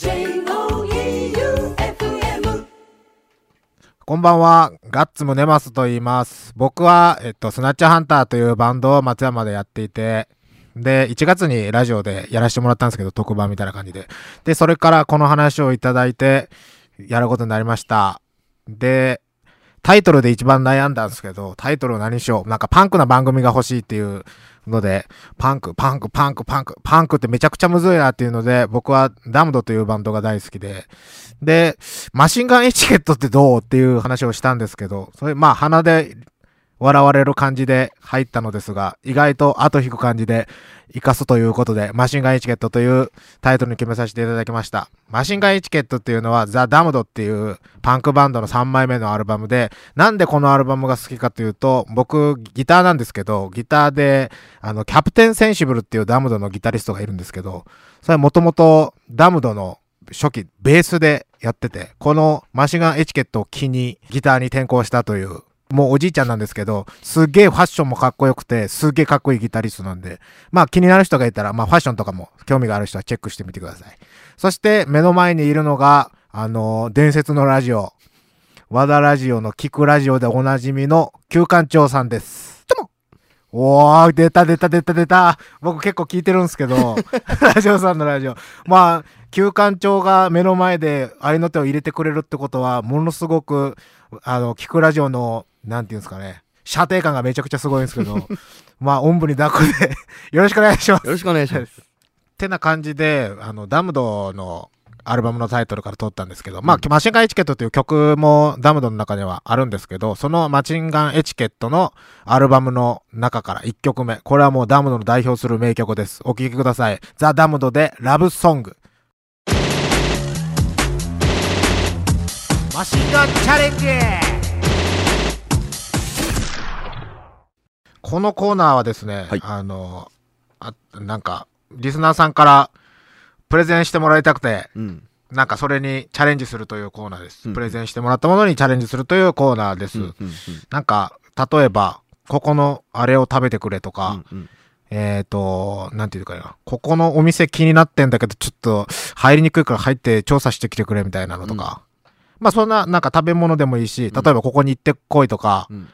J-O-E-U-F-M こんばんは、ガッツムネマスと言います。僕は、えっと、スナッチハンターというバンドを松山でやっていて、で、1月にラジオでやらせてもらったんですけど、特番みたいな感じで。で、それからこの話をいただいて、やることになりました。で、タイトルで一番悩んだんですけど、タイトルを何しよう。なんかパンクな番組が欲しいっていうので、パンク、パンク、パンク、パンク、パンクってめちゃくちゃむずいなっていうので、僕はダムドというバンドが大好きで、で、マシンガンエチケットってどうっていう話をしたんですけど、それ、まあ鼻で笑われる感じで入ったのですが、意外と後引く感じで活かすということで、マシンガンエチケットというタイトルに決めさせていただきました。マシンガンエチケットっていうのは、ザ・ダムドっていうパンクバンドの3枚目のアルバムで、なんでこのアルバムが好きかというと、僕、ギターなんですけど、ギターで、あの、キャプテンセンシブルっていうダムドのギタリストがいるんですけど、それはもともとダムドの初期、ベースでやってて、このマシンガンエチケットを機にギターに転向したという、もうおじいちゃんなんですけど、すっげえファッションもかっこよくて、すっげえかっこいいギタリストなんで、まあ気になる人がいたら、まあファッションとかも興味がある人はチェックしてみてください。そして目の前にいるのが、あの伝説のラジオ、和田ラジオの聞くラジオでおなじみの旧館長さんです。どうもおー、出た出た出た出た。僕結構聞いてるんですけど、ラジオさんのラジオ。まあ、旧館長が目の前で合いの手を入れてくれるってことは、ものすごく、あの、聞くラジオの、なんていうんですかね、射程感がめちゃくちゃすごいんですけど、まあ、おんぶに抱っこで、よろしくお願いします。よろしくお願いします。てな感じで、あの、ダムドのアルバムのタイトルから取ったんですけど、まあ、マシンガンエチケットという曲もダムドの中ではあるんですけど、そのマシンガンエチケットのアルバムの中から1曲目。これはもうダムドの代表する名曲です。お聴きください。ザ・ダムドでラブソング。マシンガンチャレンジこのコーナーはですね、はいあの、あ、なんか、リスナーさんからプレゼンしてもらいたくて、うん。なんかそれにチャレンジするというコーナーです。うんプレゼンしてもらったものにチャレンジするというコーナーです。うん。うん。なんか、例えば、ここのあれを食べてくれとか、うん。えっ、と、なんていうかな、ここのお店気になってんだけど、ちょっと入りにくいから入って調査してきてくれみたいなのとか。まあそんな、なんか食べ物でもいいし、例えばここに行ってこいとか、うん。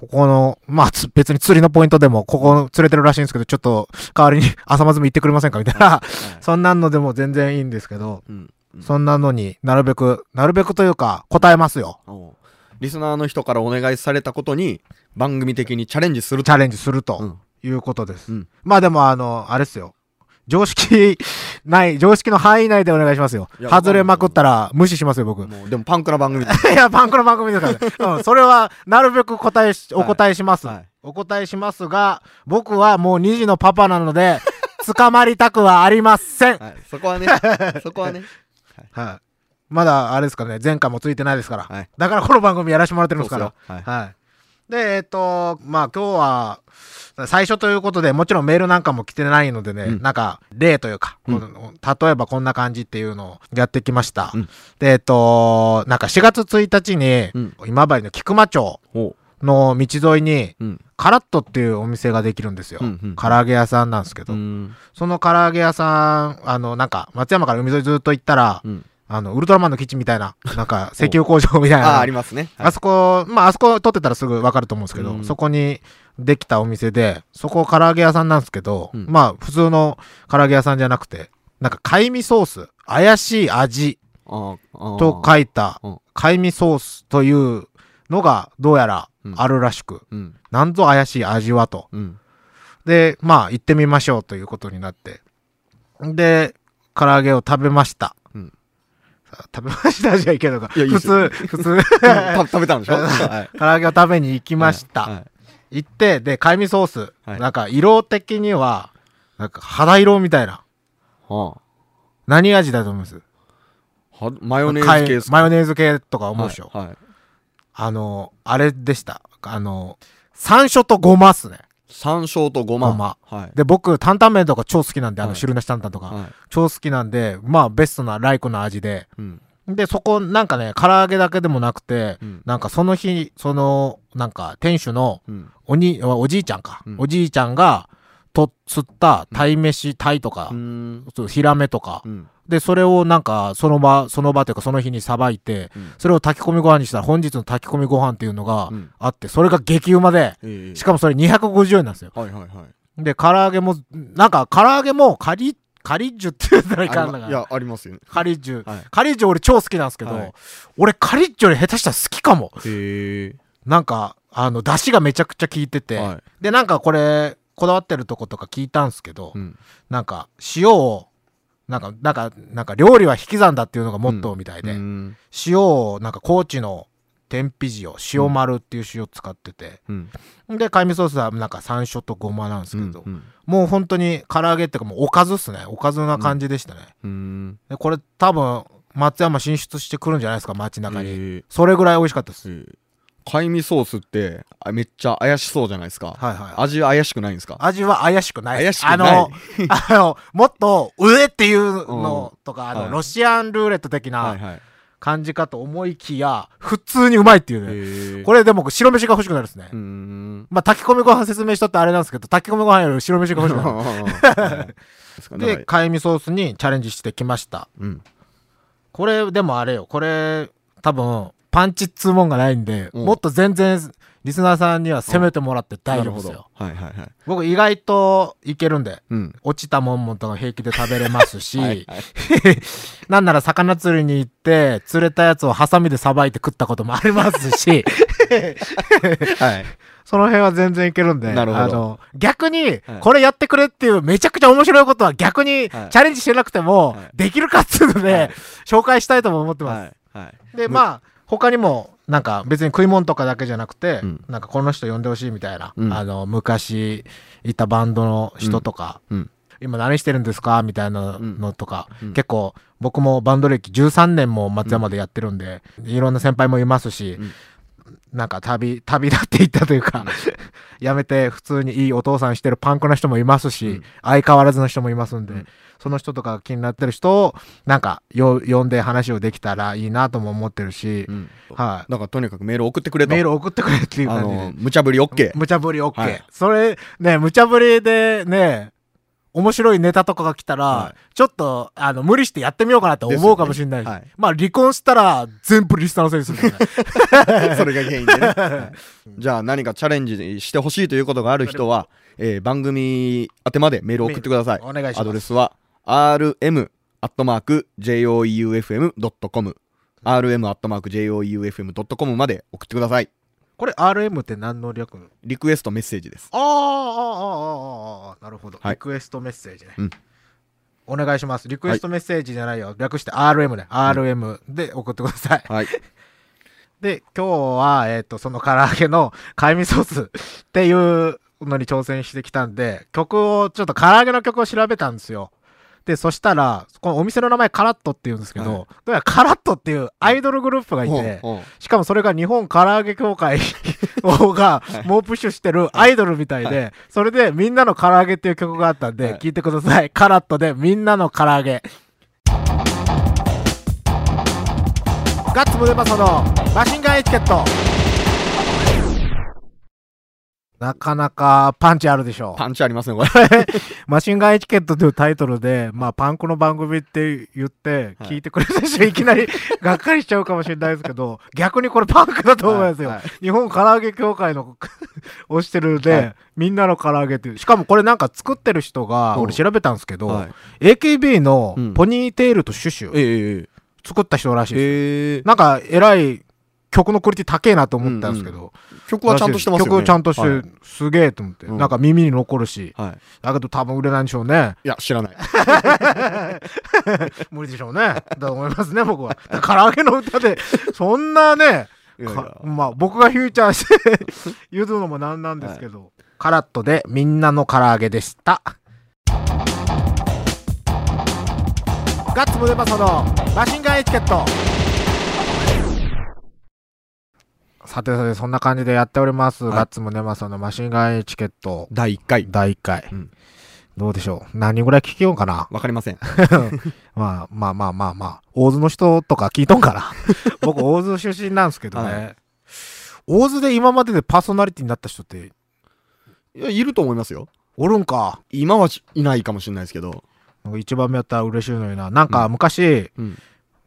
ここの、まあ、つ別に釣りのポイントでも、ここ連れてるらしいんですけど、ちょっと代わりに朝まずも行ってくれませんかみたいな、そんなんのでも全然いいんですけど、うん。そんなのになるべく、なるべくというか、答えますよ。リスナーの人からお願いされたことに番組的にチャレンジするチャレンジするとうん。いうことです。うんまあでも、あの、あれですよ。常識ない、常識の範囲内でお願いしますよ外れまくったら無視しますよ、僕。いもうでもパンクな番組 だや、パンクの番組ですからね。うん、それは、なるべく答えし、お答えします。はいお答えしますが、僕はもう2児のパパなので、捕まりたくはありません。はい。そこはね、そこはね。はい。まだ、あれですかね、前回もついてないですから。はいだからこの番組やらせてもらってるんですから。はい。で、えっ、と、まあ今日は、最初ということで、もちろんメールなんかも来てないのでね、うんなんか、例というか、うん例えばこんな感じっていうのをやってきました。うんで、えっ、と、なんか4月1日に、うん。今治の菊間町。の道沿いに、うん。カラットっていうお店ができるんですよ。うんうん唐揚げ屋さんなんですけど、うん。その唐揚げ屋さん、あの、なんか、松山から海沿いずっと行ったら、うん。あの、ウルトラマンの基地みたいな、なんか、石油工場みたいな。ああ、ありますね。はいあそこ、まあ、あそこ撮ってたらすぐわかると思うんですけど、うんそこにできたお店で、そこ唐揚げ屋さんなんですけど、うんまあ、普通の唐揚げ屋さんじゃなくて、なんか、貝味ソース、怪しい味と書いたうん、貝味ソースというのが、どうやらあるらしく、うん。なんぞ怪しい味はと。うん。で、まあ、行ってみましょうということになって。で、唐揚げを食べました。食べましたじゃいけどか。普通、普通。た食べたんでしょ？はい。唐揚げを食べに行きました。はい。行って、で、貝味ソース。はいなんか、色的には、なんか、肌色みたいな。は何味だと思います？マヨネーズ系ですか？マヨネーズ系とか思うでしょ、はいはい。あの、あれでした。あの、山椒とごまっすね。山椒とごま。ごまはい。で、僕、担々麺とか超好きなんで、あの、はい汁なし担々とか、はい。超好きなんで、まあ、ベストなライクな味で。うん。で、そこ、なんかね、唐揚げだけでもなくて、うん。なんかその日、その、なんか、店主のうん。おに、おじいちゃんか。うんおじいちゃんがと釣った鯛飯、鯛とかう、ん。ヒラメとか。う、ん。で、それをなんか、その場、その場というかその日にさばいて、うん。それを炊き込みご飯にしたら本日の炊き込みご飯っていうのがうん。あって、それが激うまで、ええ。しかもそれ250円なんですよ。はいはいはい。で、唐揚げも、なんか唐揚げもカリ、カリッジュって言ったらいかんのかな。ありまいやありますよ。ねカリッジュ。はい。カリッジュ俺超好きなんですけど、はい。俺カリッジュより下手したら好きかも。へえなんか、あの、出汁がめちゃくちゃ効いてて、はいで、なんかこれ、こだわってるとことか聞いたんすけど、うん。なんか、塩を、なんか、なんか、なんか、料理は引き算だっていうのがモットーみたいで、うん。塩を、なんか、高知の天日塩、塩丸っていう塩使ってて、うん。で、貝味ソースはなんか山椒とごまなんですけど、うんもう本当に唐揚げっていうかもうおかずっすね。おかずな感じでしたね。うん。で、これ多分、松山進出してくるんじゃないですか、街中に。へえ。それぐらい美味しかったです。ええ貝味ソースってあめっちゃ怪しそうじゃないですかはいはい。味怪しくないんですか？味は怪しくないです。怪しくないあの、あの、もっと上っていうのとか、あの、はいロシアンルーレット的なはいはい感じかと思いきや、普通にうまいっていうね。へえこれでも白飯が欲しくなるですねう。んまあ、炊き込みご飯説明しとってあれなんですけど、炊き込みご飯より白飯が欲しくなる。で、で貝味ソースにチャレンジしてきました。うんこれ、でもあれよ、これ、多分、パンチっつうもんがないんで、うん。もっと全然、リスナーさんには攻めてもらって大丈夫ですよ。はいはいはい。僕意外といけるんで、うん。落ちたもんもんとか平気で食べれますし、はいはい。なんなら魚釣りに行って、釣れたやつをハサミでさばいて食ったこともありますし、はい。その辺は全然いけるんで、なるほど。あの、逆にはい、これやってくれっていうめちゃくちゃ面白いことは逆にチはい。ャレンジしてなくてもはい、できるかっつうので、はい。紹介したいとも思ってます。はい。はい。で、むまあ、他にも、なんか別に食い物とかだけじゃなくて、うん。なんかこの人呼んでほしいみたいな、うん。あの、昔いたバンドの人とか、うん。今何してるんですかみたいなのとか、うん。結構僕もバンド歴13年も松山でやってるんで、いろんな先輩もいますし、うん。なんか旅、旅立っていったというか、やめて普通にいいお父さんしてるパンクな人もいますし、うん。相変わらずの人もいますんで、うんその人とかが気になってる人を、なんかよ、呼んで話をできたらいいなとも思ってるし、うん。はい、だからとにかくメール送ってくれと。メール送ってくれっていうあ感じで。の無茶ぶり OK 無茶ぶり OK、はい。それ、ね、無茶ぶりでね、面白いネタとかが来たら、はちょっと、あの、無理してやってみようかなって思うかもしれないし、ね。はい。まあ、離婚したら、全部リスナーのせいにするからね。それが原因でね、はい。じゃあ何かチャレンジしてほしいということがある人は、えー番組宛てまでメールを送ってください。お願いします。アドレスは rm.joeufm.com rm.joeufm.com まで送ってくださいこれ RM って何の略？リクエストメッセージですあーあーあーあーあーなるほど、はいリクエストメッセージね。うんお願いします。リクエストメッセージじゃないよ。略して RM ね。RM で送ってください。はい で、今日は、えっ、と、その唐揚げの貝味ソースっていうのに挑戦してきたんで、曲を、ちょっと唐揚げの曲を調べたんですよ。で、そしたら、このお店の名前カラットって言うんですけど、はいどうやらカラットっていうアイドルグループがいて、しかもそれが日本唐揚げ協会がはい猛プッシュしてるアイドルみたいで、それでみんなの唐揚げっていう曲があったんで、はい聞いてください。カラットでみんなの唐揚げ。ガッツムデパソのマシンガンエチケット。なかなかパンチあるでしょう。パンチありますねこれ。マシンガンエチケットというタイトルで、まあ、パンクの番組って言って、はい。聞いてくれた人いきなりがっかりしちゃうかもしれないですけど、逆にこれパンクだと思いますよ。はいはい。日本唐揚げ協会の推してるで、はい。みんなの唐揚げっていう。しかもこれなんか作ってる人が、うん。俺調べたんですけど、はい。AKB のうん。ポニーテールとシュシュ、ええ作った人らしいです。ええ。なんか、えらい曲のクオリティ高えなと思ったんですけど、曲はちゃんとしてますよね。曲ちゃんとして、はい。すげえと思って、うん。なんか耳に残るし、はい。だけど多分売れないんでしょうね。いや知らない。無理でしょうね。だと思いますね、僕は。唐揚げの歌で、そんなね、まあ僕がフューチャーして 言うのもなんなんですけど、カラットでみんなの唐揚げでした。ガッツムデパソのマシンガンエチケット。さてさて、そんな感じでやっております。はいガッツムデパソのマシンガンエチケット第1回第1回。うんどうでしょう？何人ぐらい聞きようかな？わかりません まあまあまあまあまあ、大津の人とか聞いとんかな？僕、大津出身なんですけどね。はい大津で今まででパーソナリティになった人って、いやいると思いますよおるんか。今はいないかもしれないですけど。なんか一番目やったら嬉しいのにな。なんか昔、うん。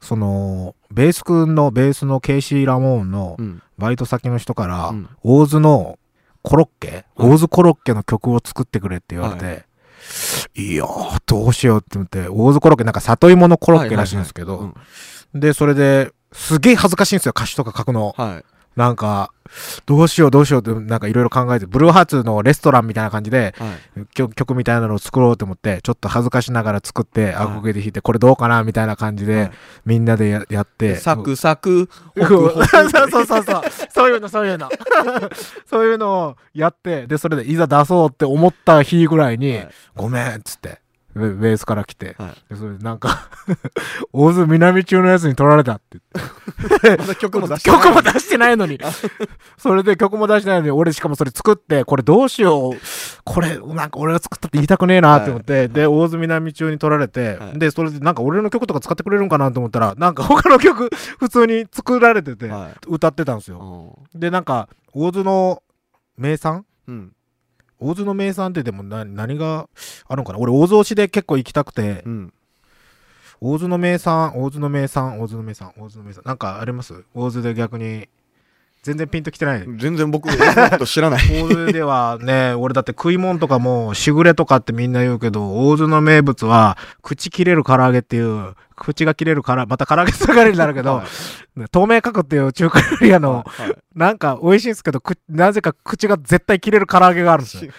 その、ベース君のベースのケイシー・ラモーンのうん。バイト先の人から、うん。大津のコロッケ、うん。大津コロッケの曲を作ってくれって言われて、い、いよー、どうしようって思って、大津コロッケなんか里芋のコロッケらしいんですけど、うん。で、それで、すげえ恥ずかしいんですよ、歌詞とか書くの。はい。なんか、どうしようどうしようって、なんかいろいろ考えて、ブルーハーツのレストランみたいな感じで、はい。曲曲みたいなのを作ろうと思って、ちょっと恥ずかしながら作って、アコゲで弾いて、これどうかなみたいな感じで、はいみんなでややって。サクサク、ホそう。そうそうそうそう。いうの、そういうの。そういうのをやって、で、それでいざ出そうって思った日ぐらいに、はいごめんっつって、ベベースから来て、はいでそれでなんか、大津南中のやつに取られたって言って。曲も出してない。のに。それで曲も出してないのに、俺しかもそれ作って、これどうしよう。これ、なんか俺が作ったって言いたくねえなって思って、で、大津南中に取られて、はいで、それでなんか俺の曲とか使ってくれるんかなと思ったら、なんか他の曲 普通に作られてて、はい。歌ってたんですよ。で、なんか、大津の名産うん。大津の名産ってでもな何があるのかな？俺大津推しで結構行きたくて、うん。大津の名産大津の名産大津の名産大津の名産。なんかあります？大津で逆に全然ピンときてない。全然僕、と知らない。大津ではね 俺だって食い物とかもしぐれとかってみんな言うけど大津の名物は口切れる唐揚げっていう口が切れるからまた唐揚げつながりになるけど、はい。透明角っていう中華料理屋の、はいなんか美味しいんですけどくなぜか口が絶対切れる唐揚げがあるんですよ。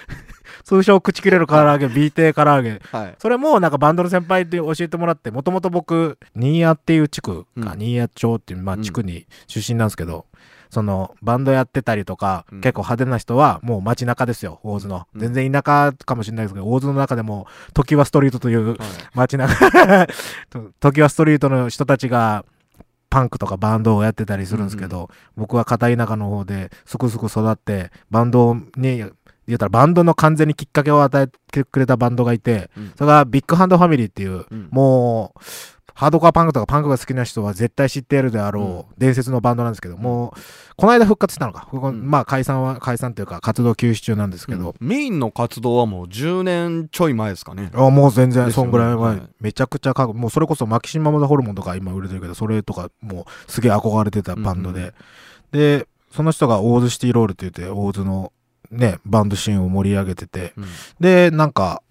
通称口切れる唐揚げ B 定唐揚げ。はい。それもなんかバンドの先輩で教えてもらってもともと僕新谷っていう地区か、うん。新谷町っていう、まあ、うん地区に出身なんですけど、そのバンドやってたりとか、うん。結構派手な人はもう街中ですよ大津の、うん。全然田舎かもしれないですけど大津の中でも常盤ストリートというはい。街中と常盤ストリートの人たちがパンクとかバンドをやってたりするんですけど、僕は片田舎の方ですくすく育ってバンドに言ったらバンドの完全にきっかけを与えてくれたバンドがいて、うん。それがビッグハンドファミリーっていう、うん。もうハードコアパンクとかパンクが好きな人は絶対知っているであろう伝説のバンドなんですけど、もうこの間復活したのか、うん。まあ解散は解散というか活動休止中なんですけど、メインの活動はもう10年ちょい前ですかね。あもう全然そんぐらい前、はい。めちゃくちゃかもうそれこそマキシマム・ザ・ホルモンとか今売れてるけどそれとかもうすげえ憧れてたバンドで、うんうん。でその人がオーズシティロールって言ってオーズのねバンドシーンを盛り上げてて。うん。でなんか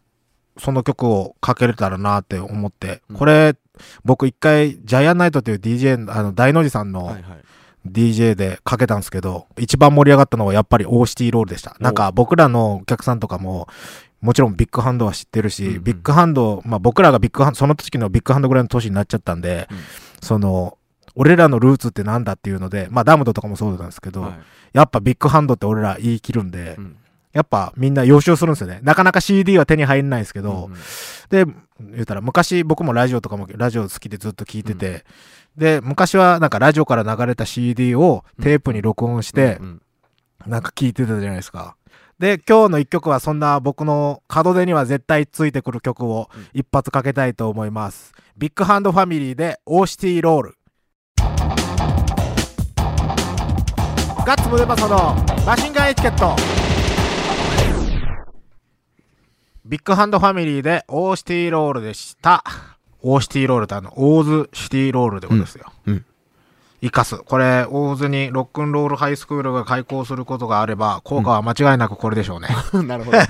その曲をかけれたらなって思って、うん。これ僕一回ジャイアンナイトっていう DJ あの大の字さんの。DJ でかけたんですけど、一番盛り上がったのはやっぱりオーシティロールでした。なんか僕らのお客さんとかも、もちろんビッグハンドは知ってるし、うんうん。ビッグハンド、まあ僕らがビッグハンド、その時のビッグハンドぐらいの年になっちゃったんで、うん。その、俺らのルーツってなんだっていうので、まあダムドとかもそうなんですけど、はい。やっぱビッグハンドって俺ら言い切るんで、うんやっぱみんな予習するんですよね。なかなか CD は手に入んないんですけど、うんで、言ったら昔僕もラジオとかもラジオ好きでずっと聞いてて、で、昔はなんかラジオから流れた CD をテープに録音して、うんなんか聞いてたじゃないですか。で、今日の一曲はそんな僕の門出には絶対ついてくる曲をうん一発かけたいと思います。ビッグハンドファミリーでオーシティロール。ガッツムデパソのマシンガンエチケット。ビッグハンドファミリーでオーシティロールでした。オーシティロールってあの、オーズシティロールってことですよ。うんうん生かす。これ、大洲にロックンロールハイスクールが開校することがあれば、校歌は間違いなくこれでしょうね。なるほど。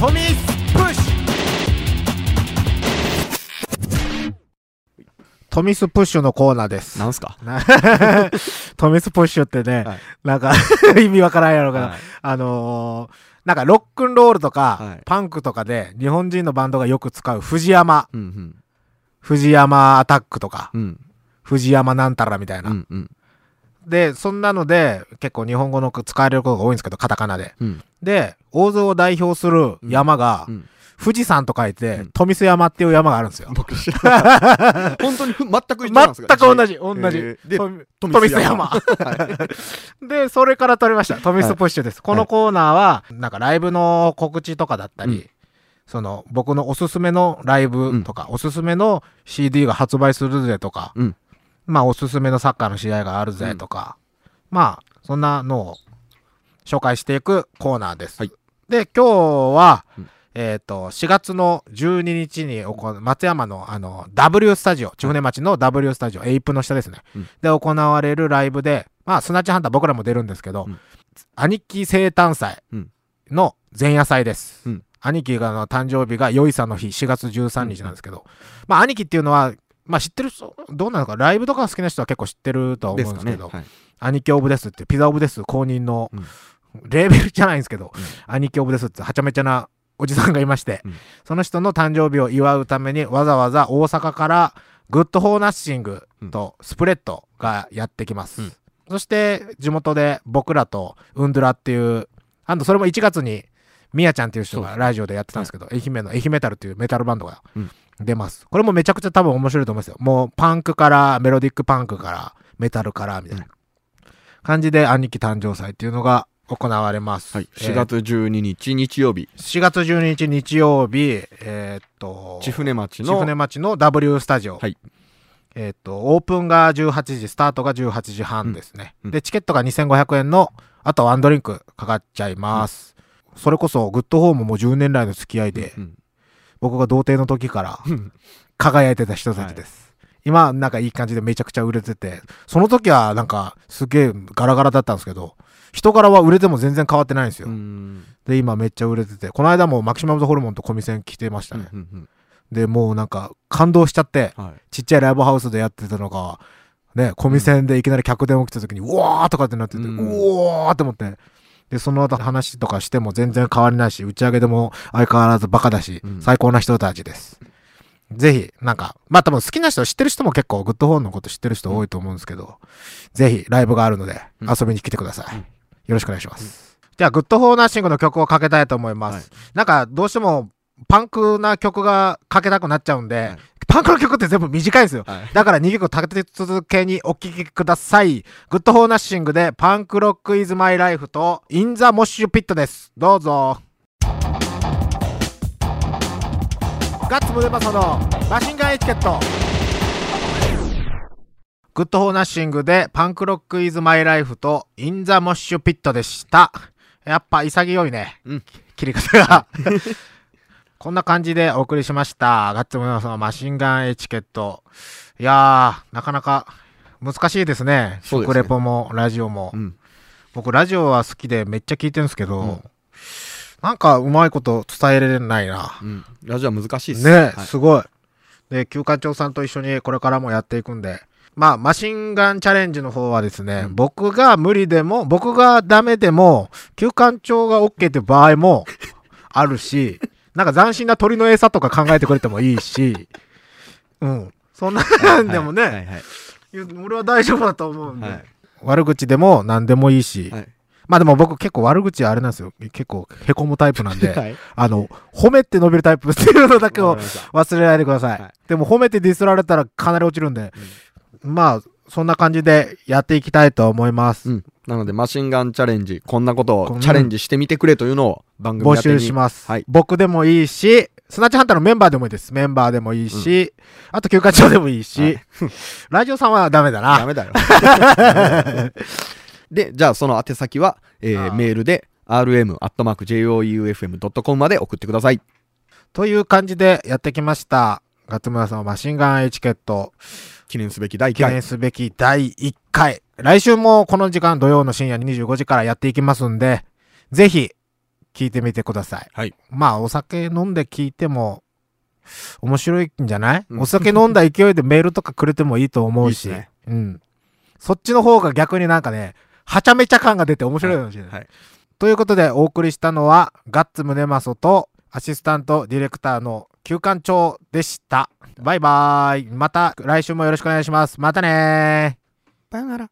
トミストミスプッシュのコーナーです。なんすか？な トミスプッシュってね、はいなんか 意味わからんやろうけど、はいあのーなんかロックンロールとか、はいパンクとかで日本人のバンドがよく使う藤山、うん藤山アタックとか、うん。うん。藤山なんたらみたいな。うんうん。で、そんなので結構日本語の使われることが多いんですけど、カタカナで。うん。で、大津を代表する山が、うん富士山と書いて、うん富須山っていう山があるんですよ。僕知らない。本当にふ全く一緒なんですか全く同じ、同じ。えーで、富山。で、それから取りました。富須プッシュです。このコーナーは、なんかライブの告知とかだったり、うんその、僕のおすすめのライブとか、おすすめの CD が発売するぜとか、うんまあ、おすすめのサッカーの試合があるぜとか、まあ、そんなのを紹介していくコーナーです。はいで、今日は、うんえっ、と、4月の12日に行う松山のあの W スタジオ、千船町の W スタジオ、エイプの下ですね。うん。で、行われるライブで、まあ、スナッチハンター僕らも出るんですけど、うん。兄貴生誕祭うん。の前夜祭です。うん。兄貴がの誕生日がよいさの日、4月13日なんですけど、まあ、兄貴っていうのは、まあ、知ってる人、どうなのか、ライブとか好きな人は結構知ってるとは思うんですけど、はい。兄貴オブですって、ピザオブです公認の、うん。レーベルじゃないんですけど、うん。兄貴オブですってはちゃめちゃなおじさんがいまして、うん。その人の誕生日を祝うためにわざわざ大阪からグッドフォーナッシングとスプレッドがやってきます。うん。そして地元で僕らとウンドゥラっていう、あとそれも1月にミヤちゃんっていう人がラジオでやってたんですけど、愛媛の愛媛メタルっていうメタルバンドがうん。出ます。これもめちゃくちゃ多分面白いと思いますよ。もうパンクからメロディックパンクからメタルからみたいな感じで兄貴誕生祭っていうのが行われます。はい、えー4月12日日曜日、4月12日日曜日、えーっと、千船町千船の町の W スタジオ。はいえーっと、オープンが18時、スタートが18時半ですね。うんうんで、チケットが2500円の、あとワンドリンクかかっちゃいます。それこそ、グッドホームも10年来の付き合いで、うん僕が童貞の時からうん輝いてた人たちです。今、なんかいい感じでめちゃくちゃ売れてて、その時はなんかすげえガラガラだったんですけど、人柄は売れても全然変わってないんですよ。うん。で、今めっちゃ売れてて、この間もマキシマムズホルモンとコミセン来てましたね。うんうんで、もうなんか感動しちゃって、うんはい。ちっちゃいライブハウスでやってたのが、ね、コミセンでいきなり客電起きた時に、うわーとかってなってて、ううんおーって思って、で、その後話とかしても全然変わりないし、打ち上げでも相変わらずバカだし、うん。最高な人たちです。ぜひ、なんか、まあ多分好きな人、知ってる人も結構グッドフォーのこと知ってる人多いと思うんですけど、ぜひライブがあるのでうん。遊びに来てください。うんよろしくお願いします。じゃあ、グッドフォーナッシングの曲をかけたいと思います。はいなんか、どうしてもパンクな曲がかけたくなっちゃうんで、はいパンクの曲って全部短いんですよ。はいだから2曲立て続けにお聴きください。グッドフォーナッシングで Punk Rock Is My Life と In the Mosh Pit です。どうぞ。ガッツムデパソのマシンガンエチケット。グッドフォーナッシングで Punk Rock Is My Life と In the Mosh Pit でした。やっぱ潔いね。うん切り方が。こんな感じでお送りしました。ガッツムデパソのマシンガンエチケット。いやー、なかなか難しいですね。そうですね食レポもラジオも。うん僕ラジオは好きでめっちゃ聞いてるんですけど、うんなんかうまいこと伝えれないな。うんラジオは難しいですね、はいすごい。で、休館長さんと一緒にこれからもやっていくんで、まあ、マシンガンチャレンジの方はですね、うん。僕が無理でも、僕がダメでも、休館長が OK っていう場合も あるし、なんか斬新な鳥の餌とか考えてくれてもいいし、うん。そんなんでもね、はいはいいや俺は大丈夫だと思うんで、はい。悪口でも何でもいいし、はい。まあでも僕結構悪口あれなんですよ。結構凹むタイプなんで、はい。あの、褒めて伸びるタイプっていうのだけを忘れないでください。はい。でも褒めてディスられたらかなり落ちるんで、まあ、そんな感じでやっていきたいと思います。うんなのでマシンガンチャレンジこんなことをチャレンジしてみてくれというのを番組募集します、はい僕でもいいし、スナッチハンターのメンバーでもいいです。メンバーでもいいし、あと休暇長でもいいし、はい ラジオさんはダメだな。ダメだよ でじゃあその宛先は、えーメールで rm.joeufm.com まで送ってくださいという感じでやってきました。ガッツムラさんのマシンガンエチケット。記念すべき第1記念回すべき第1回。来週もこの時間土曜の深夜25時からやっていきますんで、ぜひ聞いてみてください。はいまあお酒飲んで聞いても面白いんじゃない、うんお酒飲んだ勢いでメールとかくれてもいいと思うし。いいねうん。そっちの方が逆になんかね、はちゃめちゃ感が出て面白いかもしれない。はいということでお送りしたのはガッツムネマソとアシスタントディレクターの休館長でした。バイバーイ。また来週もよろしくお願いします。またねバイナラ。